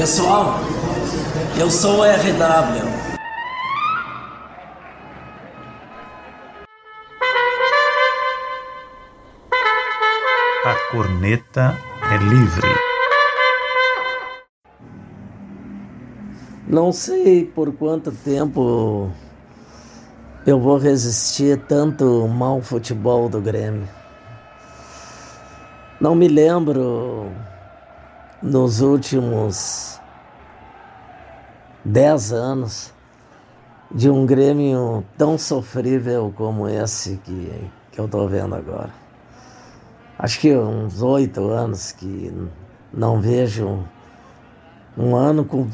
Pessoal, eu sou o RW. A corneta é livre. Não sei por quanto tempo eu vou resistir tanto mau futebol do Grêmio. Não me lembro nos últimos dez anos de um Grêmio tão sofrível como esse que, que eu estou vendo agora. Acho que uns oito anos que não vejo um, um ano com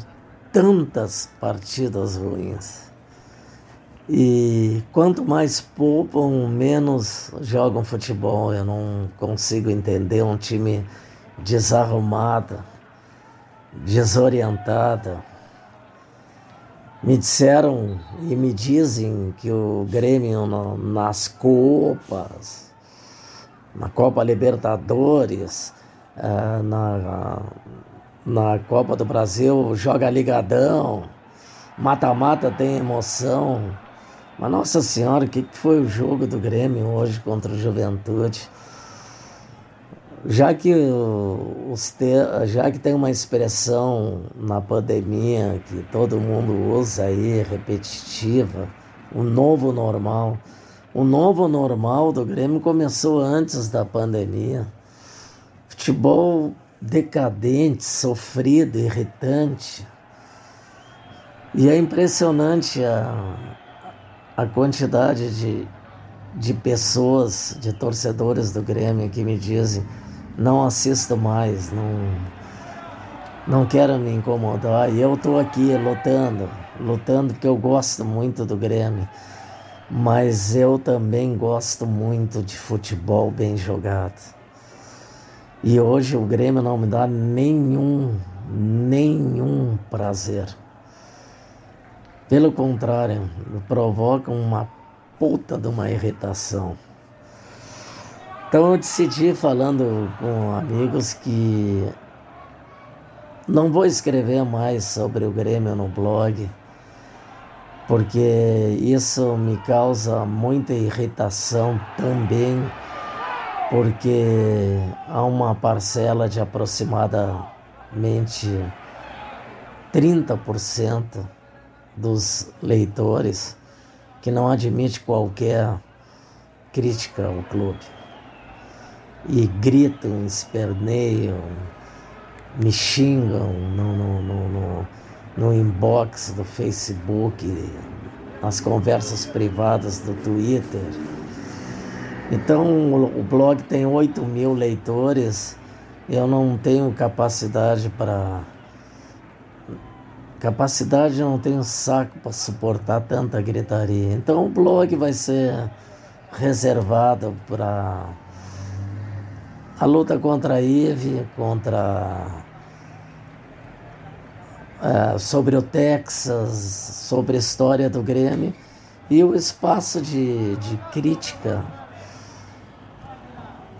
tantas partidas ruins. E quanto mais poupam, menos jogam futebol. Eu não consigo entender um time desarrumado, desorientado. Me disseram e me dizem que o Grêmio nas Copas, na Copa Libertadores, eh, na, na Copa do Brasil joga ligadão, mata-mata tem emoção. Mas nossa senhora, o que foi o jogo do Grêmio hoje contra o Juventude? Já que, os te... já que tem uma expressão na pandemia que todo mundo usa aí, repetitiva, o novo normal. O novo normal do Grêmio começou antes da pandemia. Futebol decadente, sofrido, irritante. E é impressionante a, a quantidade de, de pessoas, de torcedores do Grêmio que me dizem não assisto mais, não, não quero me incomodar. E eu estou aqui lutando, lutando porque eu gosto muito do Grêmio, mas eu também gosto muito de futebol bem jogado. E hoje o Grêmio não me dá nenhum, nenhum prazer. Pelo contrário, provoca uma puta de uma irritação. Então eu decidi, falando com amigos, que não vou escrever mais sobre o Grêmio no blog, porque isso me causa muita irritação também, porque há uma parcela de aproximadamente 30% dos leitores que não admite qualquer crítica ao clube e gritam, esperneiam, me xingam no, no, no, no, no inbox do Facebook, nas conversas privadas do Twitter. Então o blog tem 8 mil leitores, eu não tenho capacidade para. Capacidade, não tenho saco para suportar tanta gritaria. Então o blog vai ser reservado para a luta contra a IVE, contra é, sobre o Texas, sobre a história do Grêmio e o espaço de, de crítica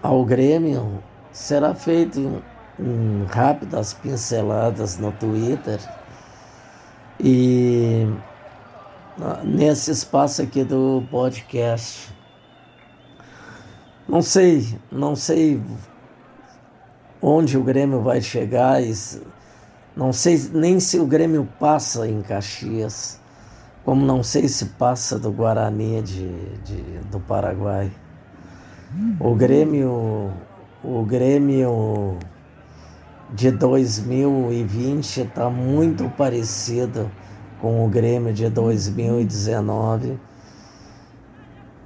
ao Grêmio será feito em, em rápidas pinceladas no Twitter e nesse espaço aqui do podcast. Não sei, não sei onde o Grêmio vai chegar, não sei nem se o Grêmio passa em Caxias, como não sei se passa do Guarani de, de do Paraguai. O Grêmio, o Grêmio de 2020 está muito parecido com o Grêmio de 2019.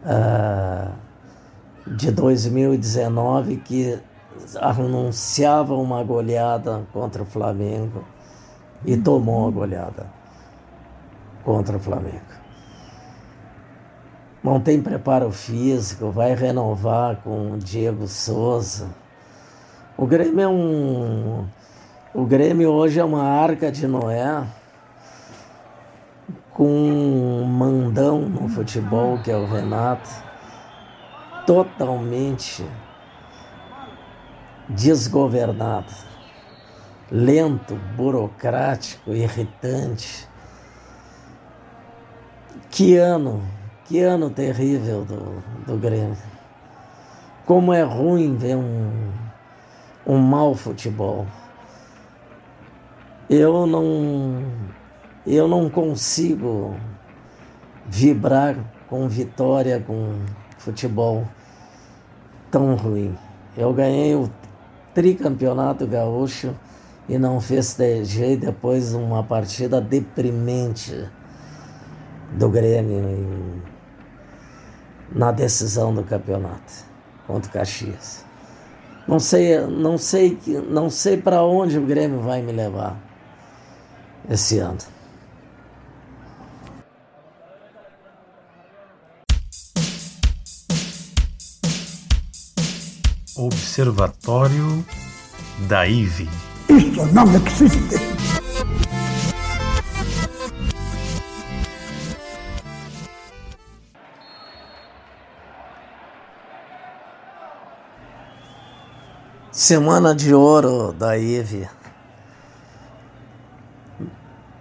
Uh, de 2019 que anunciava uma goleada contra o Flamengo e tomou a goleada contra o Flamengo. Não tem preparo físico, vai renovar com o Diego Souza. O Grêmio é um. O Grêmio hoje é uma arca de Noé com um mandão no futebol, que é o Renato, totalmente desgovernado, lento, burocrático, irritante. Que ano, que ano terrível do, do Grêmio. Como é ruim ver um, um mau futebol. Eu não, eu não consigo vibrar com vitória, com futebol tão ruim. Eu ganhei o tricampeonato gaúcho e não festejei depois uma partida deprimente do Grêmio em, na decisão do campeonato contra o Caxias. Não sei, não sei, não sei para onde o Grêmio vai me levar esse ano. Observatório da IVE. Isso não existe. Semana de ouro da IVE.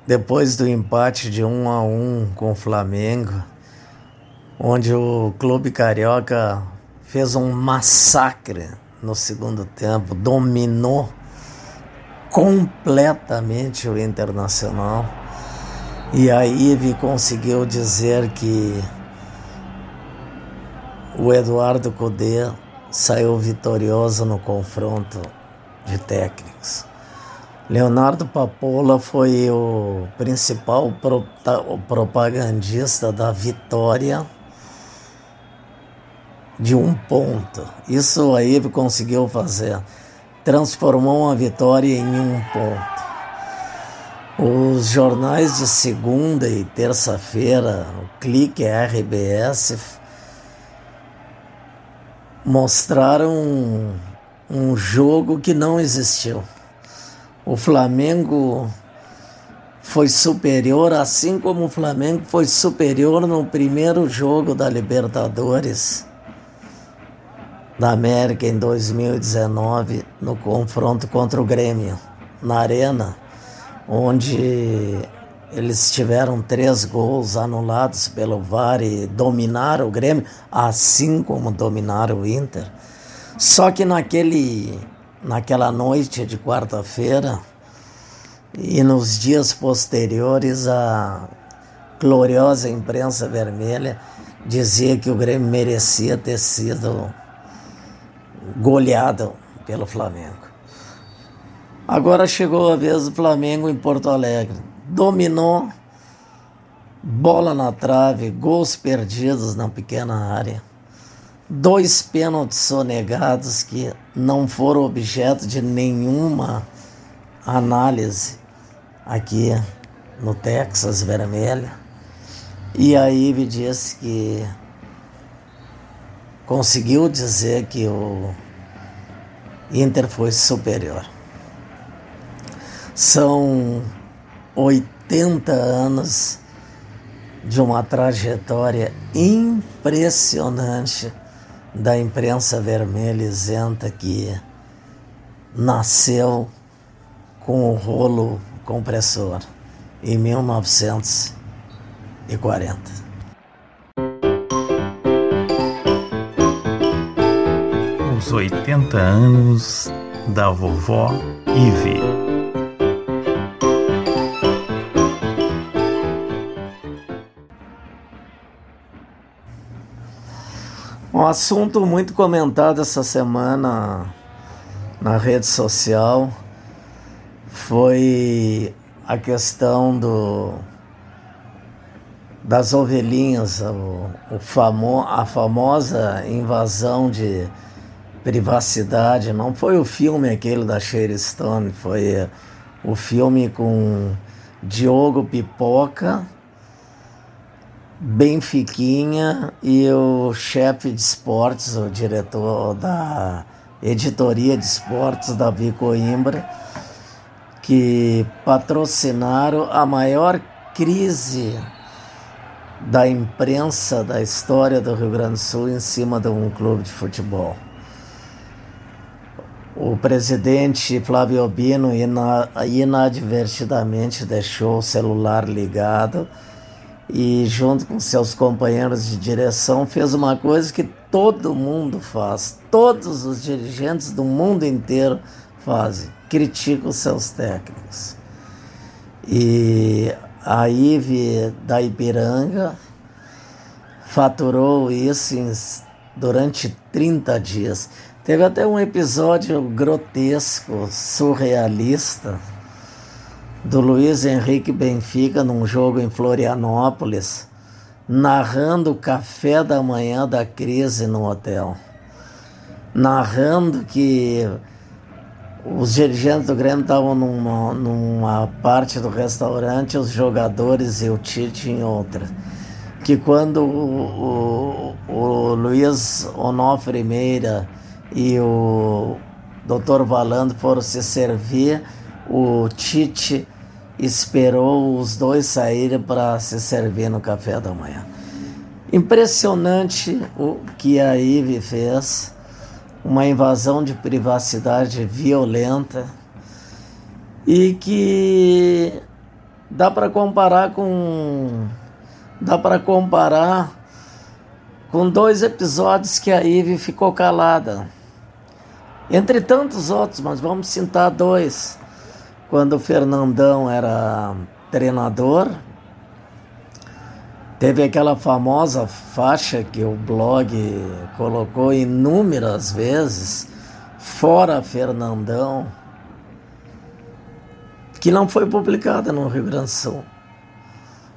Depois do empate de 1 a 1 com o Flamengo, onde o clube carioca fez um massacre no segundo tempo, dominou completamente o Internacional. E a IVE conseguiu dizer que o Eduardo Cudê saiu vitorioso no confronto de técnicos. Leonardo Papola foi o principal propagandista da vitória de um ponto. Isso a Ive conseguiu fazer. Transformou uma vitória em um ponto. Os jornais de segunda e terça-feira, o Clique RBS, mostraram um, um jogo que não existiu. O Flamengo foi superior, assim como o Flamengo foi superior no primeiro jogo da Libertadores da América em 2019 no confronto contra o Grêmio na Arena, onde eles tiveram três gols anulados pelo VAR e dominaram o Grêmio, assim como dominaram o Inter. Só que naquele, naquela noite de quarta-feira e nos dias posteriores, a gloriosa imprensa vermelha dizia que o Grêmio merecia ter sido goleado pelo Flamengo. Agora chegou a vez do Flamengo em Porto Alegre. Dominou, bola na trave, gols perdidos na pequena área. Dois pênaltis sonegados que não foram objeto de nenhuma análise aqui no Texas Vermelha. E aí me disse que conseguiu dizer que o Inter foi superior. São 80 anos de uma trajetória impressionante da imprensa vermelha isenta que nasceu com o rolo compressor em 1940. os 80 anos da vovó Ive. Assunto muito comentado essa semana na rede social foi a questão do das ovelhinhas, o, o famo, a famosa invasão de privacidade. Não foi o filme aquele da Sherry Stone, foi o filme com Diogo Pipoca, Benfiquinha e o chefe de esportes, o diretor da editoria de esportes, Davi Coimbra, que patrocinaram a maior crise da imprensa da história do Rio Grande do Sul em cima de um clube de futebol. O presidente Flávio Albino inadvertidamente deixou o celular ligado e, junto com seus companheiros de direção, fez uma coisa que todo mundo faz, todos os dirigentes do mundo inteiro fazem: criticam os seus técnicos. E a IVE da Ipiranga faturou isso em, durante 30 dias. Teve até um episódio grotesco, surrealista, do Luiz Henrique Benfica num jogo em Florianópolis, narrando o café da manhã da crise no hotel. Narrando que os dirigentes do Grêmio estavam numa, numa parte do restaurante, os jogadores e o Tite em outra. Que quando o, o, o Luiz Onofre Meira e o Dr. Valando foram se servir. O Tite esperou os dois saírem para se servir no café da manhã. Impressionante o que a Ive fez, uma invasão de privacidade violenta e que dá para comparar com dá para comparar com dois episódios que a Ive ficou calada. Entre tantos outros, mas vamos citar dois. Quando o Fernandão era treinador, teve aquela famosa faixa que o blog colocou inúmeras vezes, fora Fernandão, que não foi publicada no Rio Grande do Sul.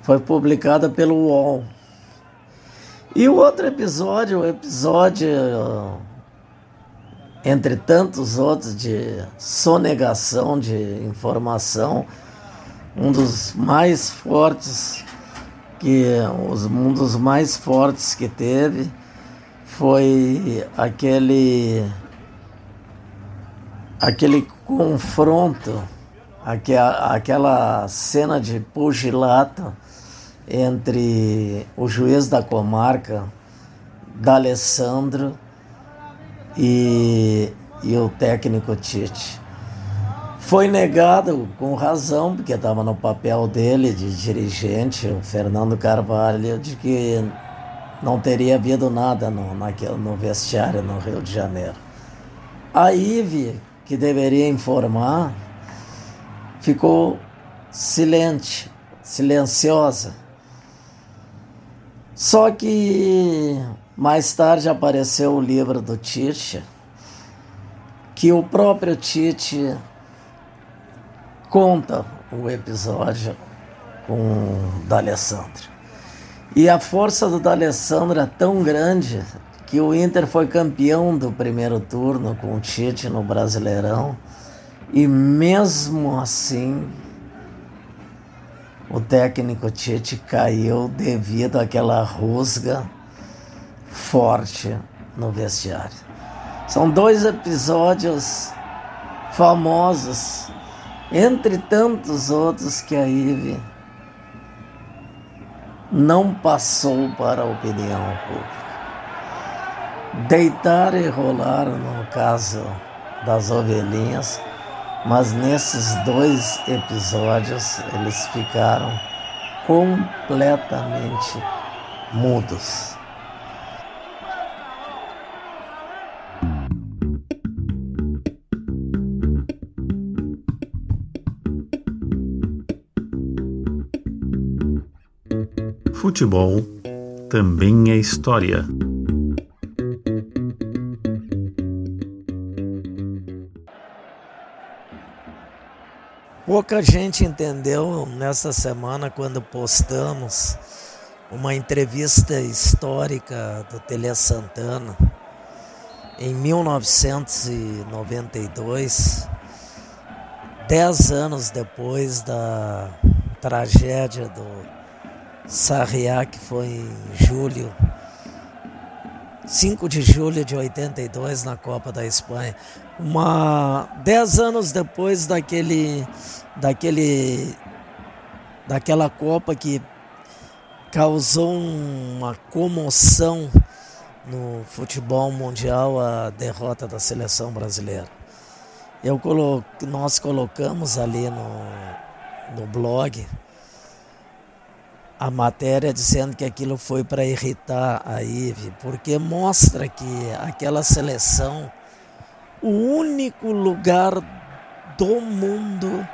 Foi publicada pelo UOL. E o outro episódio, o episódio entre tantos outros de sonegação de informação, um dos mais fortes que um dos mais fortes que teve foi aquele aquele confronto, aquela cena de pugilato entre o juiz da comarca, D'Alessandro, e, e o técnico Tite. Foi negado com razão, porque estava no papel dele de dirigente, o Fernando Carvalho, de que não teria havido nada no, naquele, no vestiário no Rio de Janeiro. A IVE, que deveria informar, ficou silente, silenciosa. Só que mais tarde apareceu o livro do Tite, que o próprio Tite conta o episódio com D'Alessandro. E a força do D'Alessandro é tão grande que o Inter foi campeão do primeiro turno com o Tite no Brasileirão. E mesmo assim, o técnico Tite caiu devido àquela rusga forte no vestiário. São dois episódios famosos, entre tantos outros que a Ive não passou para a opinião pública. Deitar e rolar no caso das ovelhinhas, mas nesses dois episódios eles ficaram completamente mudos. Futebol também é história. Pouca gente entendeu nessa semana quando postamos uma entrevista histórica do Tele Santana em 1992, dez anos depois da tragédia do Sarriá, que foi em julho, 5 de julho de 82 na Copa da Espanha. Uma dez anos depois daquele daquele daquela Copa que causou uma comoção no futebol mundial a derrota da seleção brasileira. Eu colo nós colocamos ali no, no blog a matéria dizendo que aquilo foi para irritar a Ive, porque mostra que aquela seleção, o único lugar do mundo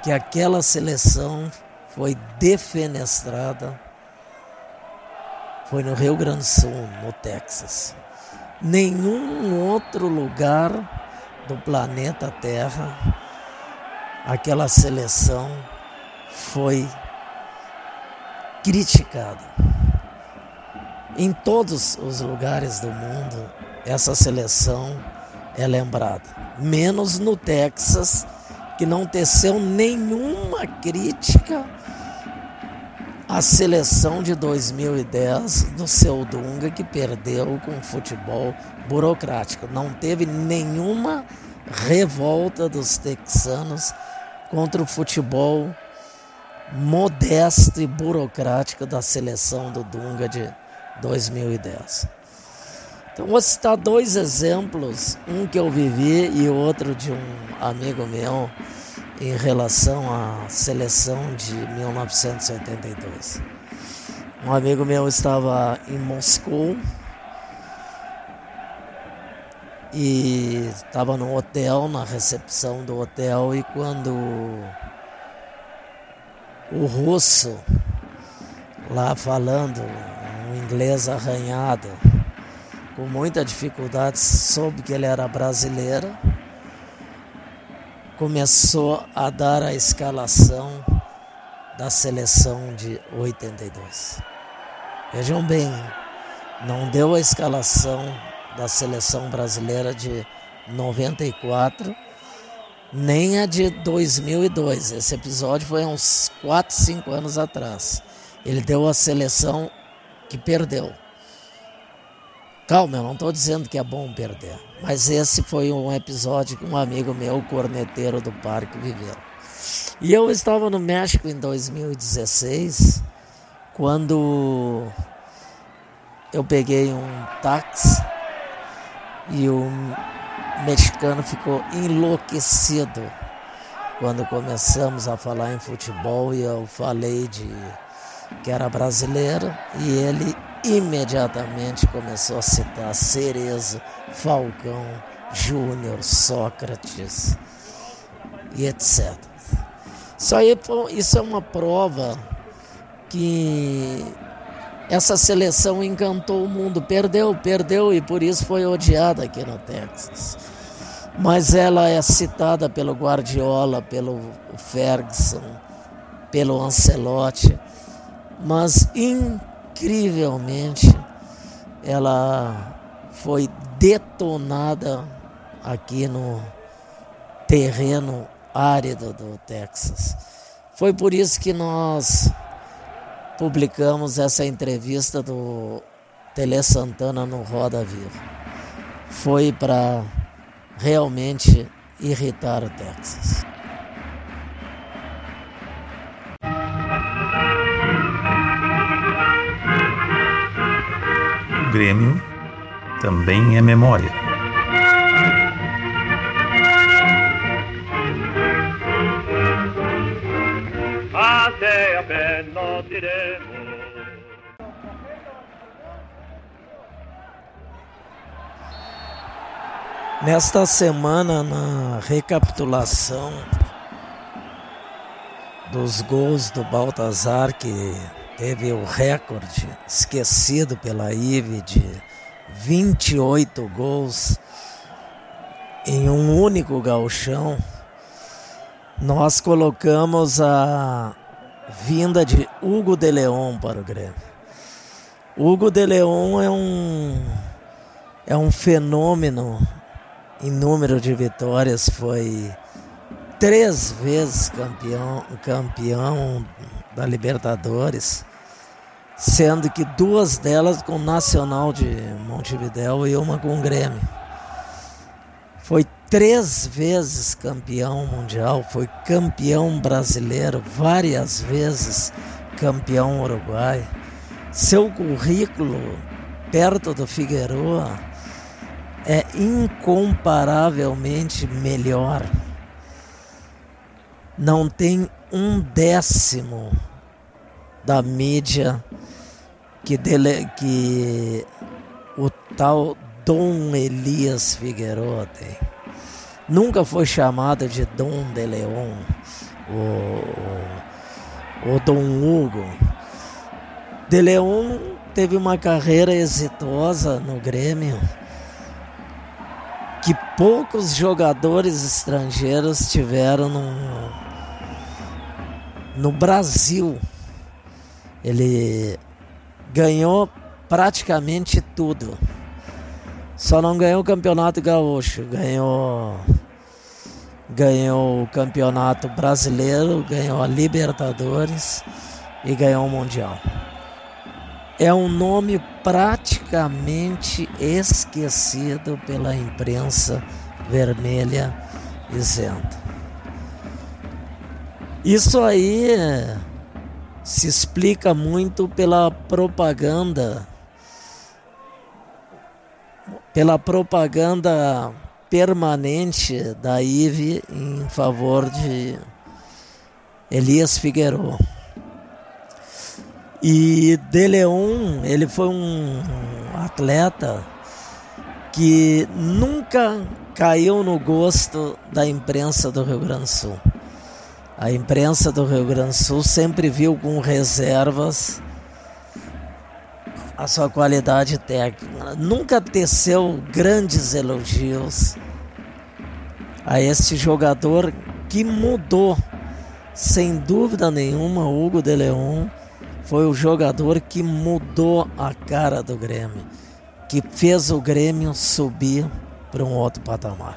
que aquela seleção foi defenestrada foi no Rio Grande do Sul, no Texas. Nenhum outro lugar do planeta Terra aquela seleção foi criticada. Em todos os lugares do mundo, essa seleção é lembrada, menos no Texas, que não teceu nenhuma crítica à seleção de 2010 do seu Dunga, que perdeu com futebol burocrático. Não teve nenhuma revolta dos texanos contra o futebol modesto e burocrático da seleção do Dunga de 2010. Então vou citar dois exemplos, um que eu vivi e outro de um amigo meu em relação à seleção de 1982. Um amigo meu estava em Moscou e estava no hotel, na recepção do hotel, e quando o russo lá falando um inglês arranhado, com muita dificuldade, soube que ele era brasileiro, começou a dar a escalação da seleção de 82. Vejam bem, não deu a escalação da seleção brasileira de 94 nem a de 2002. Esse episódio foi uns 4, 5 anos atrás. Ele deu a seleção que perdeu. Calma, eu não estou dizendo que é bom perder, mas esse foi um episódio que um amigo meu, corneteiro do parque, viveu. E eu estava no México em 2016, quando eu peguei um táxi e o mexicano ficou enlouquecido quando começamos a falar em futebol e eu falei de que era brasileiro e ele imediatamente começou a citar Cerezo, Falcão, Júnior, Sócrates e etc. Isso, aí, isso é uma prova que essa seleção encantou o mundo. Perdeu, perdeu e por isso foi odiada aqui no Texas. Mas ela é citada pelo Guardiola, pelo Ferguson, pelo Ancelotti. Mas incrivelmente ela foi detonada aqui no terreno árido do Texas. Foi por isso que nós publicamos essa entrevista do Tele Santana no Roda Viva. Foi para realmente irritar o Texas. O Grêmio também é memória. Nesta semana, na recapitulação dos gols do Baltazar, que teve o recorde esquecido pela IVE de 28 gols em um único galchão, nós colocamos a vinda de Hugo de Leon para o Grêmio. Hugo de Leon é um é um fenômeno em número de vitórias, foi três vezes campeão, campeão da Libertadores, sendo que duas delas com o Nacional de Montevidéu e uma com o Grêmio. Foi três vezes campeão mundial, foi campeão brasileiro várias vezes, campeão uruguai. Seu currículo perto do Figueroa é incomparavelmente melhor. Não tem um décimo da mídia que, dele, que o tal Dom Elias Figueroa tem. Nunca foi chamado de Dom de Leon, o, o Dom Hugo. De Leon teve uma carreira exitosa no Grêmio que poucos jogadores estrangeiros tiveram no, no Brasil. Ele ganhou praticamente tudo. Só não ganhou o Campeonato Gaúcho, ganhou ganhou o Campeonato Brasileiro, ganhou a Libertadores e ganhou o Mundial. É um nome praticamente esquecido pela imprensa vermelha isenta. Isso aí se explica muito pela propaganda pela propaganda permanente da IVE em favor de Elias Figueiredo. E De Leon, ele foi um atleta que nunca caiu no gosto da imprensa do Rio Grande do Sul. A imprensa do Rio Grande do Sul sempre viu com reservas a sua qualidade técnica. Nunca teceu grandes elogios a este jogador que mudou, sem dúvida nenhuma, Hugo de Leon foi o jogador que mudou a cara do Grêmio, que fez o Grêmio subir para um outro patamar.